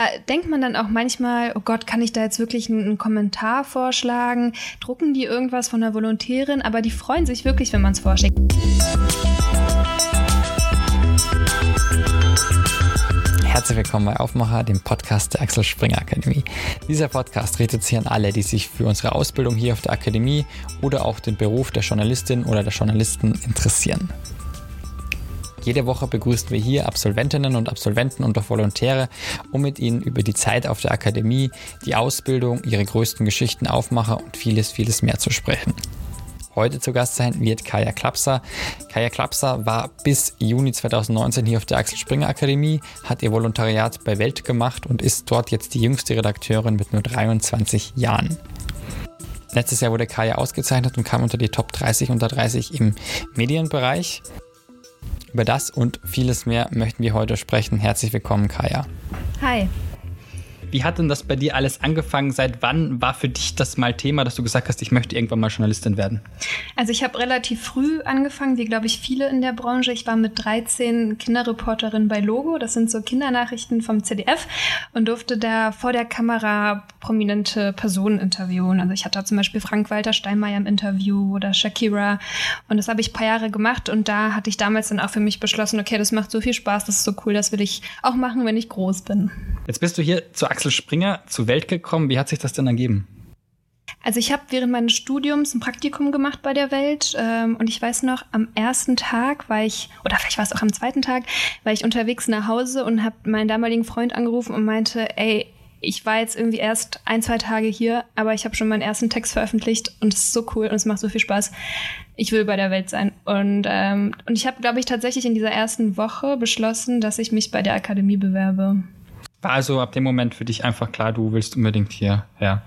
äh, denkt man dann auch manchmal, oh Gott, kann ich da jetzt wirklich einen, Kommentar vorschlagen? Drucken die irgendwas von der Volontärin? Aber die freuen sich wirklich, wenn man es vorschlägt. Herzlich willkommen bei Aufmacher, dem Podcast der Axel Springer Akademie. Dieser Podcast richtet sich an alle, die sich für unsere Ausbildung hier auf der Akademie oder auch den Beruf der Journalistin oder der Journalisten interessieren. Jede Woche begrüßen wir hier Absolventinnen und Absolventen und auch Volontäre, um mit ihnen über die Zeit auf der Akademie, die Ausbildung, ihre größten Geschichten, Aufmacher und vieles, vieles mehr zu sprechen. Heute zu Gast sein wird Kaya Klapser. Kaya Klapser war bis Juni 2019 hier auf der Axel Springer Akademie, hat ihr Volontariat bei Welt gemacht und ist dort jetzt die jüngste Redakteurin mit nur 23 Jahren. Letztes Jahr wurde Kaya ausgezeichnet und kam unter die Top 30 unter 30 im Medienbereich. Über das und vieles mehr möchten wir heute sprechen. Herzlich willkommen, Kaya. Hi. Wie hat denn das bei dir alles angefangen? Seit wann war für dich das mal Thema, dass du gesagt hast, ich möchte irgendwann mal Journalistin werden? Also ich habe relativ früh angefangen, wie glaube ich viele in der Branche. Ich war mit 13 Kinderreporterin bei Logo, das sind so Kindernachrichten vom ZDF und durfte da vor der Kamera prominente Personen interviewen. Also ich hatte zum Beispiel Frank-Walter Steinmeier im Interview oder Shakira und das habe ich ein paar Jahre gemacht und da hatte ich damals dann auch für mich beschlossen, okay, das macht so viel Spaß, das ist so cool, das will ich auch machen, wenn ich groß bin. Jetzt bist du hier zur Axel Springer zur Welt gekommen. Wie hat sich das denn ergeben? Also ich habe während meines Studiums ein Praktikum gemacht bei der Welt ähm, und ich weiß noch, am ersten Tag war ich, oder vielleicht war es auch am zweiten Tag, war ich unterwegs nach Hause und habe meinen damaligen Freund angerufen und meinte, ey, ich war jetzt irgendwie erst ein, zwei Tage hier, aber ich habe schon meinen ersten Text veröffentlicht und es ist so cool und es macht so viel Spaß. Ich will bei der Welt sein. Und, ähm, und ich habe, glaube ich, tatsächlich in dieser ersten Woche beschlossen, dass ich mich bei der Akademie bewerbe. War also ab dem Moment für dich einfach klar, du willst unbedingt hierher.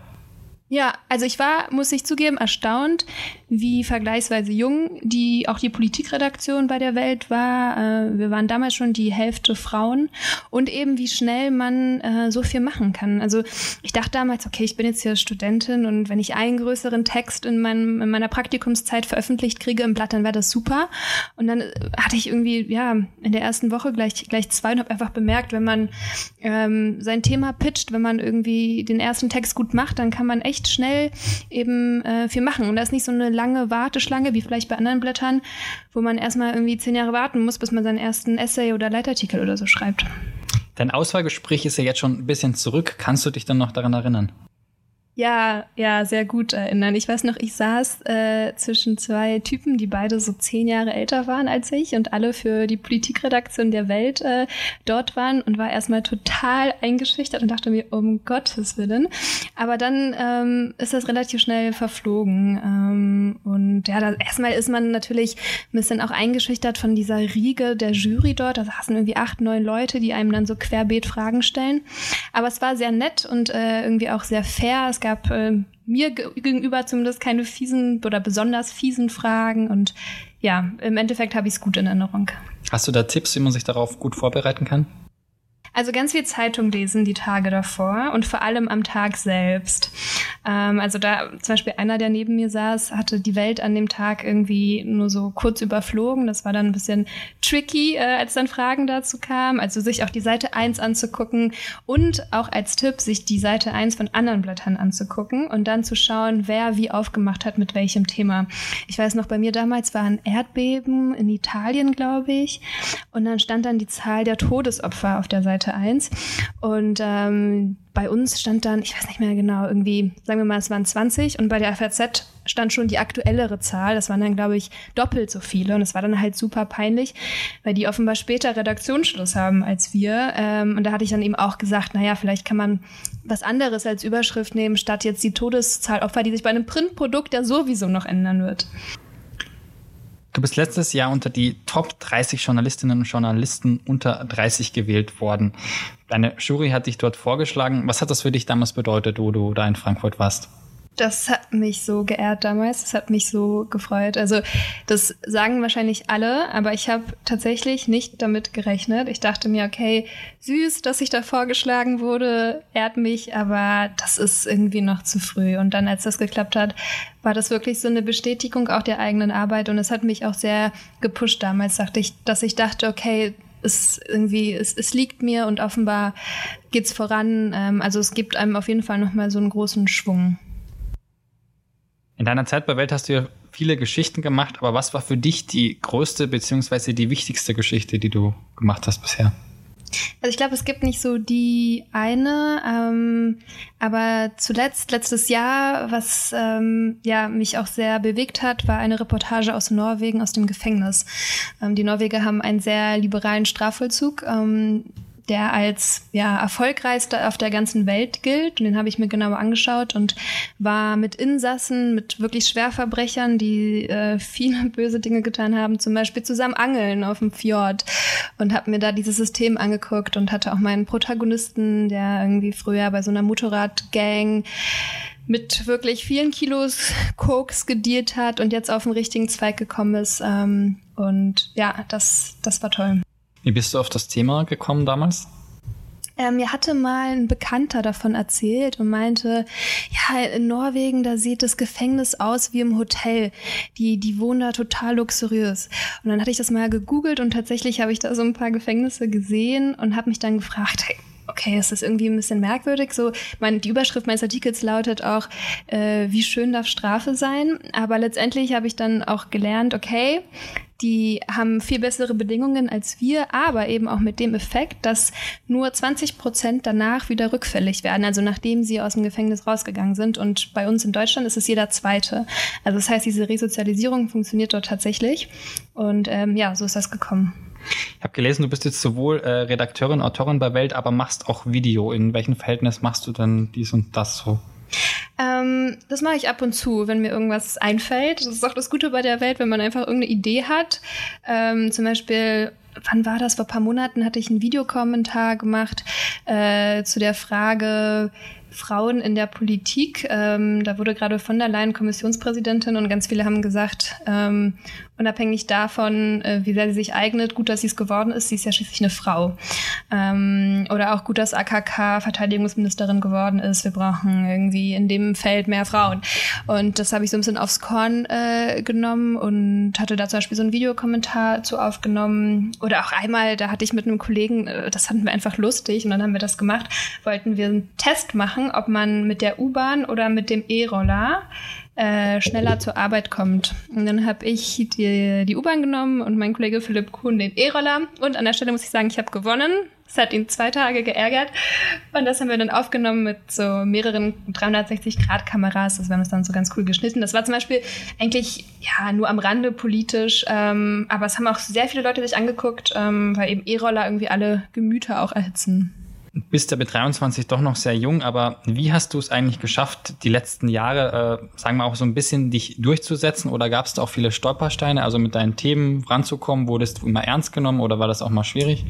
Ja, also ich war, muss ich zugeben, erstaunt, wie vergleichsweise jung die auch die Politikredaktion bei der Welt war. Äh, wir waren damals schon die Hälfte Frauen und eben wie schnell man äh, so viel machen kann. Also ich dachte damals, okay, ich bin jetzt hier Studentin und wenn ich einen größeren Text in, meinem, in meiner Praktikumszeit veröffentlicht kriege im Blatt, dann wäre das super. Und dann hatte ich irgendwie ja in der ersten Woche gleich gleich zwei und habe einfach bemerkt, wenn man ähm, sein Thema pitcht, wenn man irgendwie den ersten Text gut macht, dann kann man echt recht schnell eben äh, viel machen. Und da ist nicht so eine lange Warteschlange wie vielleicht bei anderen Blättern, wo man erstmal irgendwie zehn Jahre warten muss, bis man seinen ersten Essay oder Leitartikel oder so schreibt. Dein Auswahlgespräch ist ja jetzt schon ein bisschen zurück. Kannst du dich dann noch daran erinnern? Ja, ja, sehr gut erinnern. Ich weiß noch, ich saß äh, zwischen zwei Typen, die beide so zehn Jahre älter waren als ich und alle für die Politikredaktion der Welt äh, dort waren und war erstmal total eingeschüchtert und dachte mir, um Gottes Willen. Aber dann ähm, ist das relativ schnell verflogen. Ähm, und ja, das, erstmal ist man natürlich ein bisschen auch eingeschüchtert von dieser Riege der Jury dort. Da saßen irgendwie acht, neun Leute, die einem dann so querbeet Fragen stellen. Aber es war sehr nett und äh, irgendwie auch sehr fair. Es gab äh, mir gegenüber zumindest keine fiesen oder besonders fiesen Fragen und ja, im Endeffekt habe ich es gut in Erinnerung. Hast du da Tipps, wie man sich darauf gut vorbereiten kann? Also ganz viel Zeitung lesen die Tage davor und vor allem am Tag selbst. Ähm, also da zum Beispiel einer, der neben mir saß, hatte die Welt an dem Tag irgendwie nur so kurz überflogen. Das war dann ein bisschen tricky, äh, als dann Fragen dazu kamen. Also sich auch die Seite 1 anzugucken und auch als Tipp, sich die Seite 1 von anderen Blättern anzugucken und dann zu schauen, wer wie aufgemacht hat mit welchem Thema. Ich weiß noch, bei mir damals war ein Erdbeben in Italien, glaube ich. Und dann stand dann die Zahl der Todesopfer auf der Seite Seite 1. Und ähm, bei uns stand dann, ich weiß nicht mehr genau, irgendwie, sagen wir mal, es waren 20 und bei der FAZ stand schon die aktuellere Zahl. Das waren dann, glaube ich, doppelt so viele. Und es war dann halt super peinlich, weil die offenbar später Redaktionsschluss haben als wir. Ähm, und da hatte ich dann eben auch gesagt, naja, vielleicht kann man was anderes als Überschrift nehmen, statt jetzt die Todeszahl Opfer, die sich bei einem Printprodukt ja sowieso noch ändern wird. Du bist letztes Jahr unter die Top 30 Journalistinnen und Journalisten unter 30 gewählt worden. Deine Jury hat dich dort vorgeschlagen. Was hat das für dich damals bedeutet, wo du da in Frankfurt warst? Das hat mich so geehrt damals. Das hat mich so gefreut. Also das sagen wahrscheinlich alle, aber ich habe tatsächlich nicht damit gerechnet. Ich dachte mir, okay, süß, dass ich da vorgeschlagen wurde, ehrt mich, aber das ist irgendwie noch zu früh. Und dann, als das geklappt hat, war das wirklich so eine Bestätigung auch der eigenen Arbeit. Und es hat mich auch sehr gepusht damals, dachte ich, dass ich dachte, okay, es irgendwie, es, es liegt mir und offenbar geht's voran. Ähm, also es gibt einem auf jeden Fall nochmal so einen großen Schwung. In deiner Zeit bei Welt hast du ja viele Geschichten gemacht, aber was war für dich die größte beziehungsweise die wichtigste Geschichte, die du gemacht hast bisher? Also ich glaube, es gibt nicht so die eine, ähm, aber zuletzt, letztes Jahr, was ähm, ja mich auch sehr bewegt hat, war eine Reportage aus Norwegen, aus dem Gefängnis. Ähm, die Norweger haben einen sehr liberalen Strafvollzug. Ähm, der als ja erfolgreichster auf der ganzen Welt gilt. Und den habe ich mir genauer angeschaut und war mit Insassen, mit wirklich Schwerverbrechern, die äh, viele böse Dinge getan haben, zum Beispiel zusammen angeln auf dem Fjord und habe mir da dieses System angeguckt und hatte auch meinen Protagonisten, der irgendwie früher bei so einer Motorradgang mit wirklich vielen Kilos Koks gedealt hat und jetzt auf den richtigen Zweig gekommen ist. Ähm, und ja, das, das war toll. Wie bist du auf das Thema gekommen damals? Äh, mir hatte mal ein Bekannter davon erzählt und meinte, ja, in Norwegen, da sieht das Gefängnis aus wie im Hotel. Die, die wohnen da total luxuriös. Und dann hatte ich das mal gegoogelt und tatsächlich habe ich da so ein paar Gefängnisse gesehen und habe mich dann gefragt, hey, okay, ist irgendwie ein bisschen merkwürdig. So, mein, die Überschrift meines Artikels lautet auch, äh, wie schön darf Strafe sein? Aber letztendlich habe ich dann auch gelernt, okay, die haben viel bessere Bedingungen als wir, aber eben auch mit dem Effekt, dass nur 20 Prozent danach wieder rückfällig werden, also nachdem sie aus dem Gefängnis rausgegangen sind. Und bei uns in Deutschland ist es jeder Zweite. Also das heißt, diese Resozialisierung funktioniert dort tatsächlich. Und ähm, ja, so ist das gekommen. Ich habe gelesen, du bist jetzt sowohl äh, Redakteurin, Autorin bei Welt, aber machst auch Video. In welchem Verhältnis machst du denn dies und das so? Ähm, das mache ich ab und zu, wenn mir irgendwas einfällt. Das ist auch das Gute bei der Welt, wenn man einfach irgendeine Idee hat. Ähm, zum Beispiel, wann war das? Vor ein paar Monaten hatte ich einen Videokommentar gemacht äh, zu der Frage, Frauen in der Politik. Ähm, da wurde gerade von der Leyen Kommissionspräsidentin und ganz viele haben gesagt, ähm, unabhängig davon, äh, wie sehr sie sich eignet, gut, dass sie es geworden ist, sie ist ja schließlich eine Frau. Ähm, oder auch gut, dass AKK Verteidigungsministerin geworden ist. Wir brauchen irgendwie in dem Feld mehr Frauen. Und das habe ich so ein bisschen aufs Korn äh, genommen und hatte da zum Beispiel so einen Videokommentar zu aufgenommen. Oder auch einmal, da hatte ich mit einem Kollegen, äh, das fanden wir einfach lustig und dann haben wir das gemacht, wollten wir einen Test machen, ob man mit der U-Bahn oder mit dem E-Roller äh, schneller zur Arbeit kommt. Und dann habe ich die, die U-Bahn genommen und mein Kollege Philipp Kuhn den E-Roller. Und an der Stelle muss ich sagen, ich habe gewonnen. Es hat ihn zwei Tage geärgert. Und das haben wir dann aufgenommen mit so mehreren 360-Grad-Kameras. Das haben wir dann so ganz cool geschnitten. Das war zum Beispiel eigentlich ja nur am Rande politisch, ähm, aber es haben auch sehr viele Leute sich angeguckt, ähm, weil eben E-Roller irgendwie alle Gemüter auch erhitzen bist ja mit 23 doch noch sehr jung, aber wie hast du es eigentlich geschafft, die letzten Jahre, äh, sagen wir auch so ein bisschen dich durchzusetzen oder gab es da auch viele Stolpersteine, also mit deinen Themen ranzukommen? Wurdest du immer ernst genommen oder war das auch mal schwierig?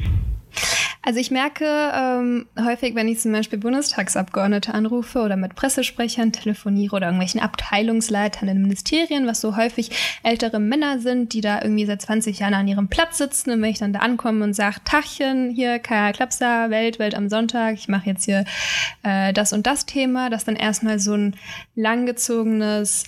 Also ich merke ähm, häufig, wenn ich zum Beispiel Bundestagsabgeordnete anrufe oder mit Pressesprechern telefoniere oder irgendwelchen Abteilungsleitern in Ministerien, was so häufig ältere Männer sind, die da irgendwie seit 20 Jahren an ihrem Platz sitzen und wenn ich dann da ankomme und sage, Tachchen, hier Kaya Klapser, Welt, Welt am Sonntag, ich mache jetzt hier äh, das und das Thema, dass dann erstmal so ein langgezogenes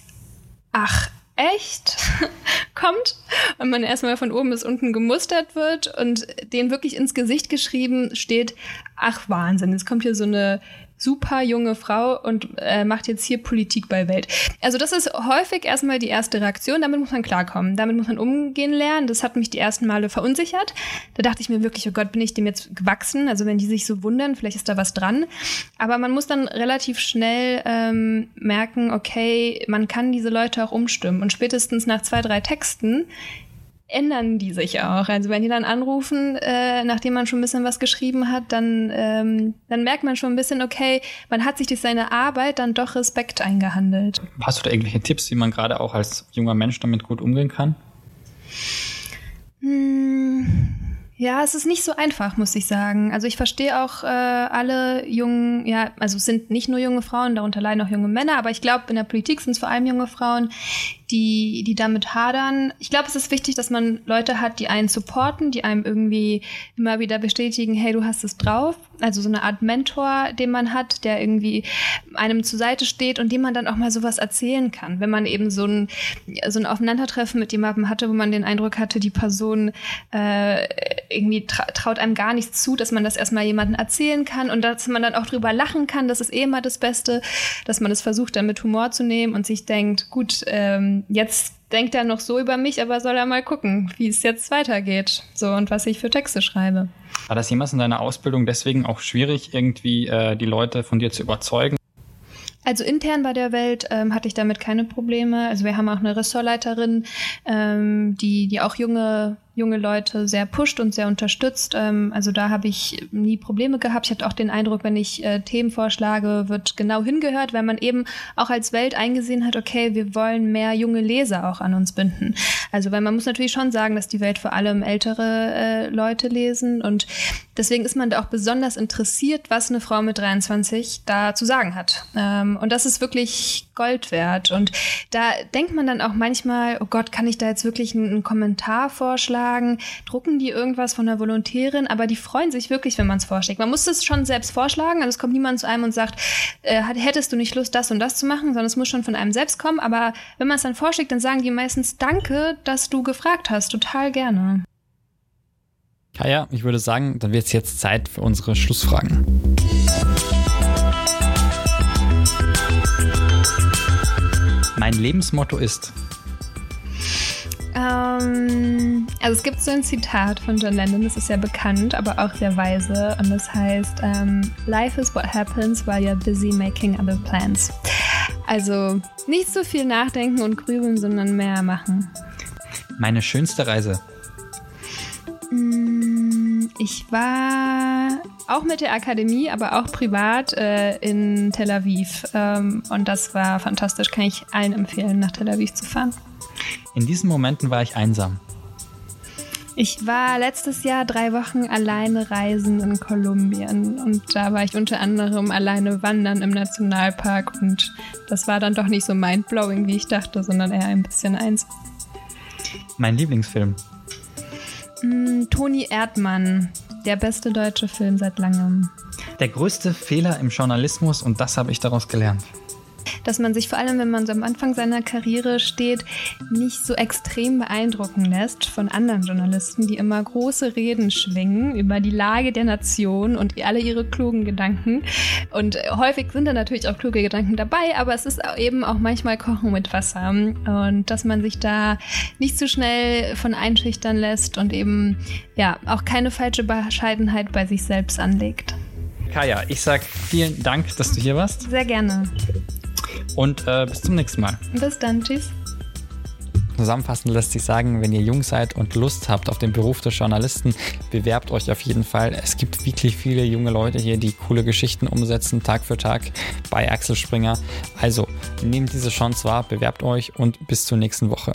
Ach, echt kommt und man erstmal von oben bis unten gemustert wird und denen wirklich ins Gesicht geschrieben steht, ach Wahnsinn, jetzt kommt hier so eine super junge Frau und äh, macht jetzt hier Politik bei Welt. Also das ist häufig erstmal die erste Reaktion, damit muss man klarkommen, damit muss man umgehen lernen. Das hat mich die ersten Male verunsichert. Da dachte ich mir wirklich, oh Gott, bin ich dem jetzt gewachsen? Also wenn die sich so wundern, vielleicht ist da was dran. Aber man muss dann relativ schnell ähm, merken, okay, man kann diese Leute auch umstimmen. Und spätestens nach zwei, drei Texten ändern die sich auch. Also wenn die dann anrufen, äh, nachdem man schon ein bisschen was geschrieben hat, dann, ähm, dann merkt man schon ein bisschen, okay, man hat sich durch seine Arbeit dann doch Respekt eingehandelt. Hast du da irgendwelche Tipps, wie man gerade auch als junger Mensch damit gut umgehen kann? Hm. Ja, es ist nicht so einfach, muss ich sagen. Also ich verstehe auch äh, alle jungen, ja, also es sind nicht nur junge Frauen, darunter leiden auch junge Männer, aber ich glaube, in der Politik sind es vor allem junge Frauen, die, die damit hadern. Ich glaube, es ist wichtig, dass man Leute hat, die einen supporten, die einem irgendwie immer wieder bestätigen, hey, du hast es drauf. Also so eine Art Mentor, den man hat, der irgendwie einem zur Seite steht und dem man dann auch mal sowas erzählen kann. Wenn man eben so ein, so ein Aufeinandertreffen mit jemandem hatte, wo man den Eindruck hatte, die Person äh, irgendwie tra traut einem gar nichts zu, dass man das erstmal jemandem erzählen kann und dass man dann auch drüber lachen kann, das ist eh immer das Beste, dass man es versucht, dann mit Humor zu nehmen und sich denkt, gut, ähm, jetzt denkt er noch so über mich, aber soll er mal gucken, wie es jetzt weitergeht. So und was ich für Texte schreibe. War das jemals in deiner Ausbildung deswegen auch schwierig, irgendwie äh, die Leute von dir zu überzeugen? Also intern bei der Welt ähm, hatte ich damit keine Probleme. Also wir haben auch eine Ressortleiterin, ähm, die, die auch junge junge Leute sehr pusht und sehr unterstützt. Ähm, also da habe ich nie Probleme gehabt. Ich hatte auch den Eindruck, wenn ich äh, Themen vorschlage, wird genau hingehört, weil man eben auch als Welt eingesehen hat, okay, wir wollen mehr junge Leser auch an uns binden. Also weil man muss natürlich schon sagen, dass die Welt vor allem ältere äh, Leute lesen und deswegen ist man da auch besonders interessiert, was eine Frau mit 23 da zu sagen hat. Ähm, und das ist wirklich Gold wert. Und da denkt man dann auch manchmal, oh Gott, kann ich da jetzt wirklich einen, einen Kommentar vorschlagen? drucken die irgendwas von der Volontärin, aber die freuen sich wirklich, wenn man es vorschlägt. Man muss es schon selbst vorschlagen, also es kommt niemand zu einem und sagt, äh, hättest du nicht Lust, das und das zu machen, sondern es muss schon von einem selbst kommen. Aber wenn man es dann vorschlägt, dann sagen die meistens, danke, dass du gefragt hast, total gerne. Kaya, ich würde sagen, dann wird es jetzt Zeit für unsere Schlussfragen. Mein Lebensmotto ist ähm, also es gibt so ein Zitat von John Lennon, das ist ja bekannt, aber auch sehr weise. Und das heißt, ähm, Life is what happens while you're busy making other plans. Also nicht so viel nachdenken und grübeln, sondern mehr machen. Meine schönste Reise. Mm, ich war auch mit der Akademie, aber auch privat äh, in Tel Aviv. Ähm, und das war fantastisch. Kann ich allen empfehlen, nach Tel Aviv zu fahren. In diesen Momenten war ich einsam. Ich war letztes Jahr drei Wochen alleine reisen in Kolumbien und da war ich unter anderem alleine wandern im Nationalpark und das war dann doch nicht so mindblowing, wie ich dachte, sondern eher ein bisschen einsam. Mein Lieblingsfilm. Mm, Toni Erdmann, der beste deutsche Film seit langem. Der größte Fehler im Journalismus und das habe ich daraus gelernt dass man sich vor allem, wenn man so am Anfang seiner Karriere steht, nicht so extrem beeindrucken lässt von anderen Journalisten, die immer große Reden schwingen über die Lage der Nation und alle ihre klugen Gedanken. Und häufig sind da natürlich auch kluge Gedanken dabei, aber es ist eben auch manchmal Kochen mit Wasser. Und dass man sich da nicht zu schnell von einschüchtern lässt und eben ja auch keine falsche Bescheidenheit bei sich selbst anlegt. Kaya, ich sag vielen Dank, dass du hier warst. Sehr gerne und äh, bis zum nächsten Mal. Bis dann, tschüss. Zusammenfassend lässt sich sagen, wenn ihr jung seid und Lust habt auf den Beruf des Journalisten, bewerbt euch auf jeden Fall. Es gibt wirklich viele junge Leute hier, die coole Geschichten umsetzen, Tag für Tag bei Axel Springer. Also nehmt diese Chance wahr, bewerbt euch und bis zur nächsten Woche.